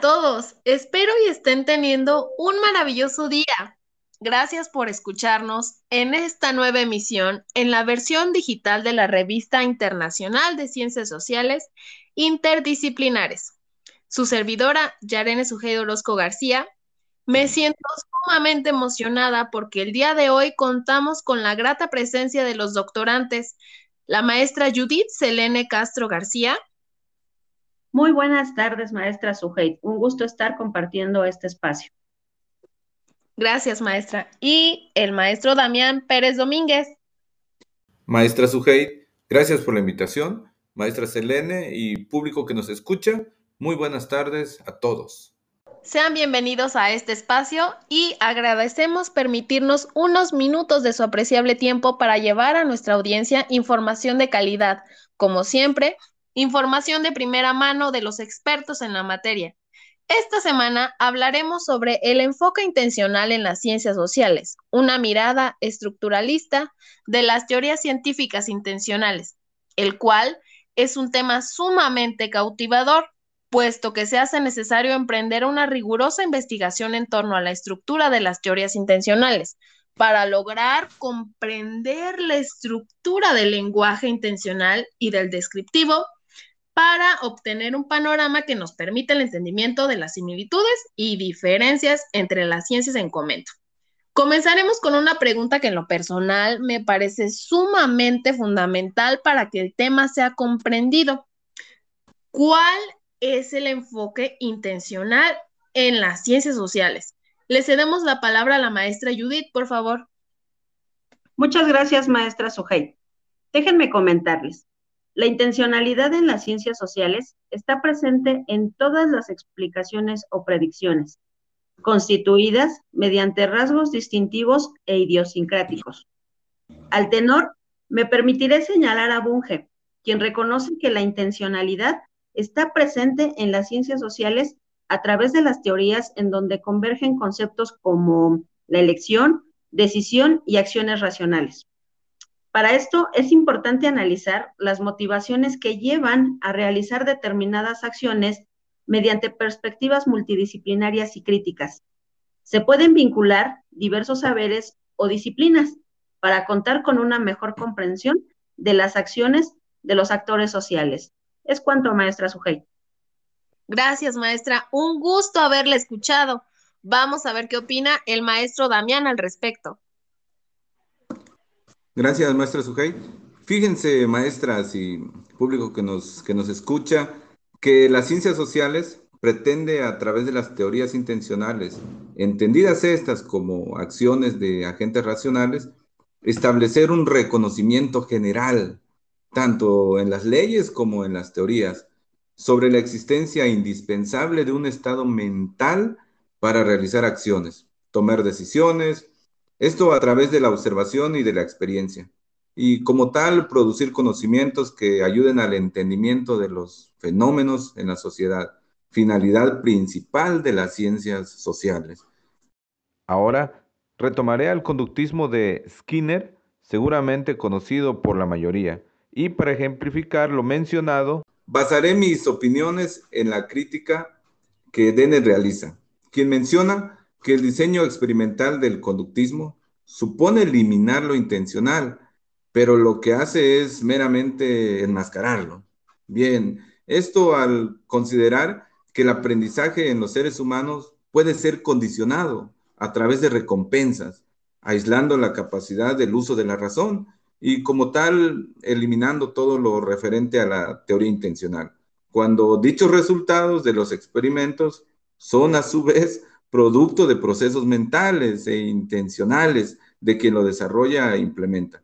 todos, espero y estén teniendo un maravilloso día. Gracias por escucharnos en esta nueva emisión en la versión digital de la Revista Internacional de Ciencias Sociales Interdisciplinares. Su servidora, Yarene Sujedo Orozco García, me siento sumamente emocionada porque el día de hoy contamos con la grata presencia de los doctorantes, la maestra Judith Selene Castro García, muy buenas tardes, maestra Sujeit. Un gusto estar compartiendo este espacio. Gracias, maestra. Y el maestro Damián Pérez Domínguez. Maestra Sujeit, gracias por la invitación. Maestra Selene y público que nos escucha, muy buenas tardes a todos. Sean bienvenidos a este espacio y agradecemos permitirnos unos minutos de su apreciable tiempo para llevar a nuestra audiencia información de calidad. Como siempre, Información de primera mano de los expertos en la materia. Esta semana hablaremos sobre el enfoque intencional en las ciencias sociales, una mirada estructuralista de las teorías científicas intencionales, el cual es un tema sumamente cautivador, puesto que se hace necesario emprender una rigurosa investigación en torno a la estructura de las teorías intencionales, para lograr comprender la estructura del lenguaje intencional y del descriptivo para obtener un panorama que nos permita el entendimiento de las similitudes y diferencias entre las ciencias en comento. Comenzaremos con una pregunta que en lo personal me parece sumamente fundamental para que el tema sea comprendido. ¿Cuál es el enfoque intencional en las ciencias sociales? Le cedemos la palabra a la maestra Judith, por favor. Muchas gracias, maestra Sujei. Déjenme comentarles. La intencionalidad en las ciencias sociales está presente en todas las explicaciones o predicciones, constituidas mediante rasgos distintivos e idiosincráticos. Al tenor, me permitiré señalar a Bunge, quien reconoce que la intencionalidad está presente en las ciencias sociales a través de las teorías en donde convergen conceptos como la elección, decisión y acciones racionales. Para esto es importante analizar las motivaciones que llevan a realizar determinadas acciones mediante perspectivas multidisciplinarias y críticas. Se pueden vincular diversos saberes o disciplinas para contar con una mejor comprensión de las acciones de los actores sociales. Es cuanto, maestra Sujei. Gracias, maestra. Un gusto haberle escuchado. Vamos a ver qué opina el maestro Damián al respecto. Gracias, maestra Sujay. Fíjense, maestras y público que nos, que nos escucha, que las ciencias sociales pretende a través de las teorías intencionales, entendidas estas como acciones de agentes racionales, establecer un reconocimiento general, tanto en las leyes como en las teorías, sobre la existencia indispensable de un estado mental para realizar acciones, tomar decisiones, esto a través de la observación y de la experiencia. Y como tal, producir conocimientos que ayuden al entendimiento de los fenómenos en la sociedad, finalidad principal de las ciencias sociales. Ahora retomaré al conductismo de Skinner, seguramente conocido por la mayoría, y para ejemplificar lo mencionado, basaré mis opiniones en la crítica que Denner realiza, quien menciona que el diseño experimental del conductismo supone eliminar lo intencional, pero lo que hace es meramente enmascararlo. Bien, esto al considerar que el aprendizaje en los seres humanos puede ser condicionado a través de recompensas, aislando la capacidad del uso de la razón y como tal eliminando todo lo referente a la teoría intencional, cuando dichos resultados de los experimentos son a su vez producto de procesos mentales e intencionales de quien lo desarrolla e implementa.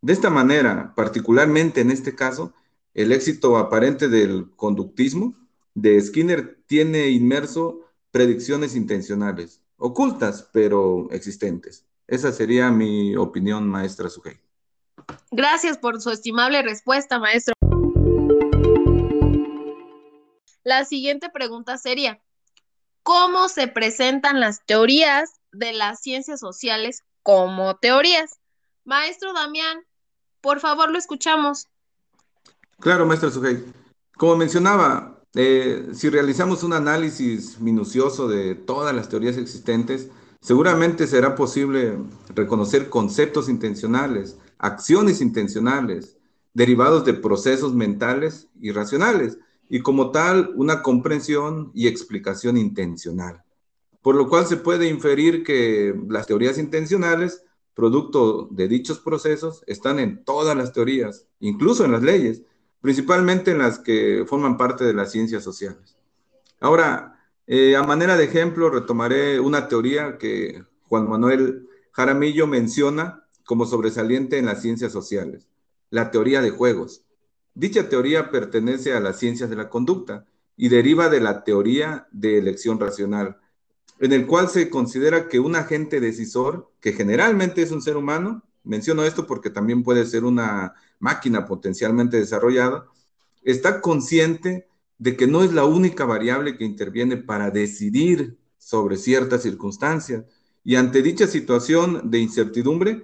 De esta manera, particularmente en este caso, el éxito aparente del conductismo de Skinner tiene inmerso predicciones intencionales, ocultas pero existentes. Esa sería mi opinión, maestra Sugei. Gracias por su estimable respuesta, maestro. La siguiente pregunta sería, cómo se presentan las teorías de las ciencias sociales como teorías. Maestro Damián, por favor, lo escuchamos. Claro, maestro Sujei. Como mencionaba, eh, si realizamos un análisis minucioso de todas las teorías existentes, seguramente será posible reconocer conceptos intencionales, acciones intencionales, derivados de procesos mentales y racionales, y como tal, una comprensión y explicación intencional. Por lo cual se puede inferir que las teorías intencionales, producto de dichos procesos, están en todas las teorías, incluso en las leyes, principalmente en las que forman parte de las ciencias sociales. Ahora, eh, a manera de ejemplo, retomaré una teoría que Juan Manuel Jaramillo menciona como sobresaliente en las ciencias sociales, la teoría de juegos. Dicha teoría pertenece a las ciencias de la conducta y deriva de la teoría de elección racional, en el cual se considera que un agente decisor, que generalmente es un ser humano, menciono esto porque también puede ser una máquina potencialmente desarrollada, está consciente de que no es la única variable que interviene para decidir sobre ciertas circunstancias. Y ante dicha situación de incertidumbre,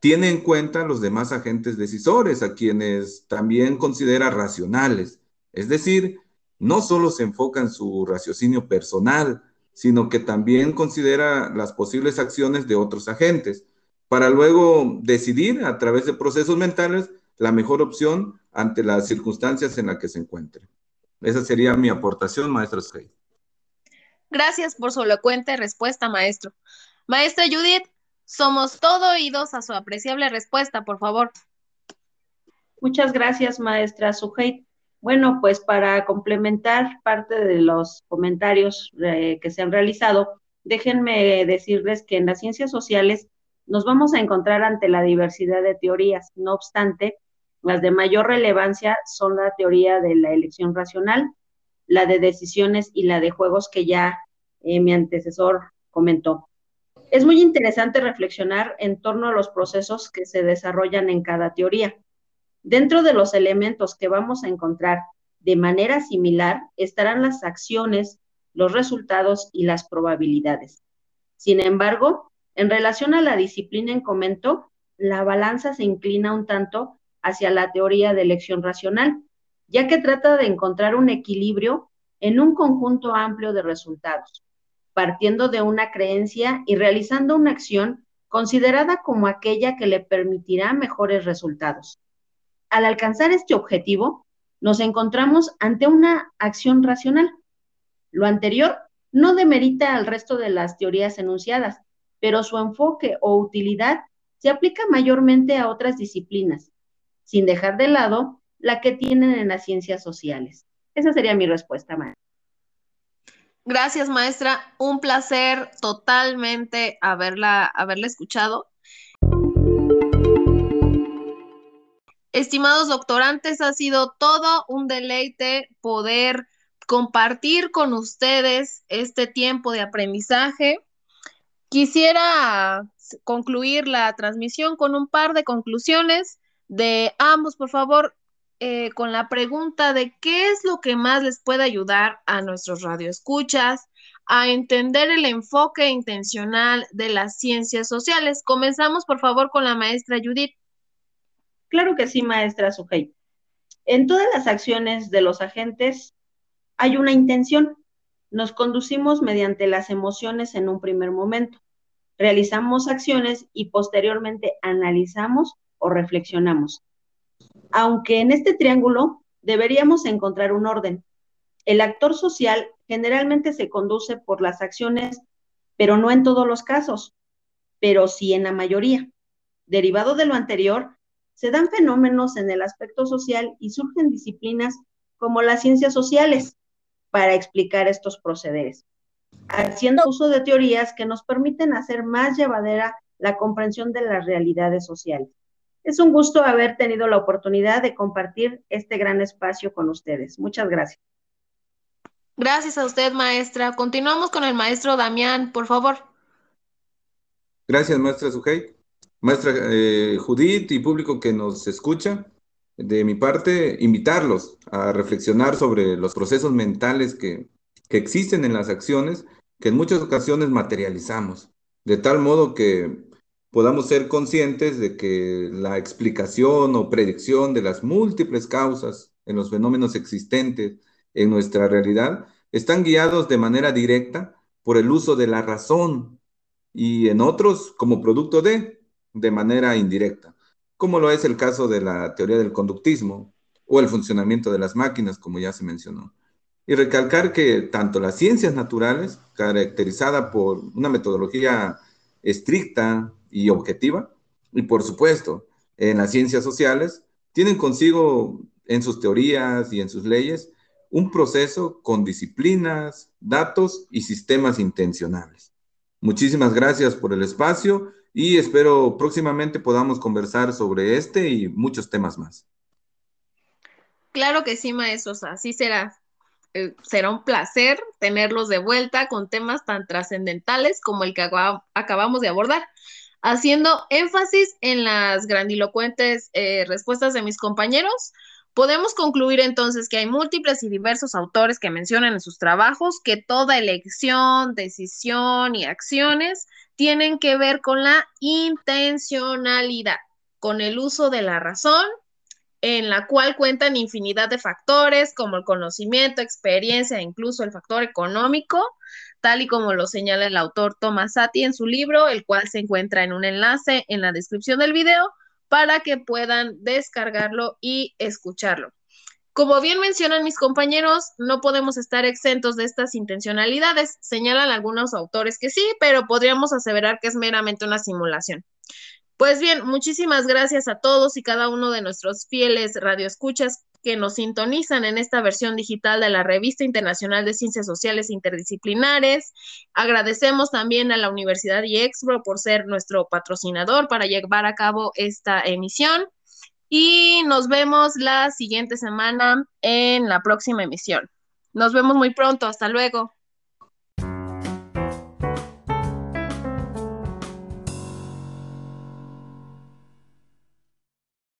tiene en cuenta los demás agentes decisores, a quienes también considera racionales. Es decir, no solo se enfoca en su raciocinio personal, sino que también considera las posibles acciones de otros agentes para luego decidir a través de procesos mentales la mejor opción ante las circunstancias en las que se encuentre. Esa sería mi aportación, maestro Skate. Gracias por su elocuente respuesta, maestro. Maestra Judith, somos todo oídos a su apreciable respuesta, por favor. Muchas gracias, maestra Sujeit. Bueno, pues para complementar parte de los comentarios eh, que se han realizado, déjenme decirles que en las ciencias sociales nos vamos a encontrar ante la diversidad de teorías. No obstante, las de mayor relevancia son la teoría de la elección racional, la de decisiones y la de juegos que ya eh, mi antecesor comentó. Es muy interesante reflexionar en torno a los procesos que se desarrollan en cada teoría. Dentro de los elementos que vamos a encontrar de manera similar estarán las acciones, los resultados y las probabilidades. Sin embargo, en relación a la disciplina en comento, la balanza se inclina un tanto hacia la teoría de elección racional, ya que trata de encontrar un equilibrio en un conjunto amplio de resultados, partiendo de una creencia y realizando una acción considerada como aquella que le permitirá mejores resultados. Al alcanzar este objetivo, nos encontramos ante una acción racional. Lo anterior no demerita al resto de las teorías enunciadas, pero su enfoque o utilidad se aplica mayormente a otras disciplinas, sin dejar de lado la que tienen en las ciencias sociales. Esa sería mi respuesta, maestra. Gracias, maestra. Un placer totalmente haberla, escuchado. Estimados doctorantes, ha sido todo un deleite poder compartir con ustedes este tiempo de aprendizaje. Quisiera concluir la transmisión con un par de conclusiones de ambos, por favor, eh, con la pregunta de qué es lo que más les puede ayudar a nuestros radioescuchas a entender el enfoque intencional de las ciencias sociales. Comenzamos, por favor, con la maestra Judith. Claro que sí, maestra Sujei. En todas las acciones de los agentes hay una intención. Nos conducimos mediante las emociones en un primer momento realizamos acciones y posteriormente analizamos o reflexionamos. Aunque en este triángulo deberíamos encontrar un orden. El actor social generalmente se conduce por las acciones, pero no en todos los casos, pero sí en la mayoría. Derivado de lo anterior, se dan fenómenos en el aspecto social y surgen disciplinas como las ciencias sociales para explicar estos procederes haciendo uso de teorías que nos permiten hacer más llevadera la comprensión de las realidades sociales. Es un gusto haber tenido la oportunidad de compartir este gran espacio con ustedes. Muchas gracias. Gracias a usted, maestra. Continuamos con el maestro Damián, por favor. Gracias, maestra Sujei. Maestra eh, Judith y público que nos escucha, de mi parte, invitarlos a reflexionar sobre los procesos mentales que que existen en las acciones que en muchas ocasiones materializamos, de tal modo que podamos ser conscientes de que la explicación o predicción de las múltiples causas en los fenómenos existentes en nuestra realidad están guiados de manera directa por el uso de la razón y en otros como producto de, de manera indirecta, como lo es el caso de la teoría del conductismo o el funcionamiento de las máquinas, como ya se mencionó. Y recalcar que tanto las ciencias naturales, caracterizada por una metodología estricta y objetiva, y por supuesto, en las ciencias sociales, tienen consigo en sus teorías y en sus leyes un proceso con disciplinas, datos y sistemas intencionales. Muchísimas gracias por el espacio y espero próximamente podamos conversar sobre este y muchos temas más. Claro que sí, maestros, así será. Eh, será un placer tenerlos de vuelta con temas tan trascendentales como el que acabamos de abordar, haciendo énfasis en las grandilocuentes eh, respuestas de mis compañeros. Podemos concluir entonces que hay múltiples y diversos autores que mencionan en sus trabajos que toda elección, decisión y acciones tienen que ver con la intencionalidad, con el uso de la razón en la cual cuentan infinidad de factores como el conocimiento, experiencia incluso el factor económico, tal y como lo señala el autor Thomas Sati en su libro, el cual se encuentra en un enlace en la descripción del video para que puedan descargarlo y escucharlo. Como bien mencionan mis compañeros, no podemos estar exentos de estas intencionalidades. Señalan algunos autores que sí, pero podríamos aseverar que es meramente una simulación. Pues bien, muchísimas gracias a todos y cada uno de nuestros fieles radioescuchas que nos sintonizan en esta versión digital de la Revista Internacional de Ciencias Sociales Interdisciplinares. Agradecemos también a la Universidad IEXPRO por ser nuestro patrocinador para llevar a cabo esta emisión. Y nos vemos la siguiente semana en la próxima emisión. Nos vemos muy pronto. Hasta luego.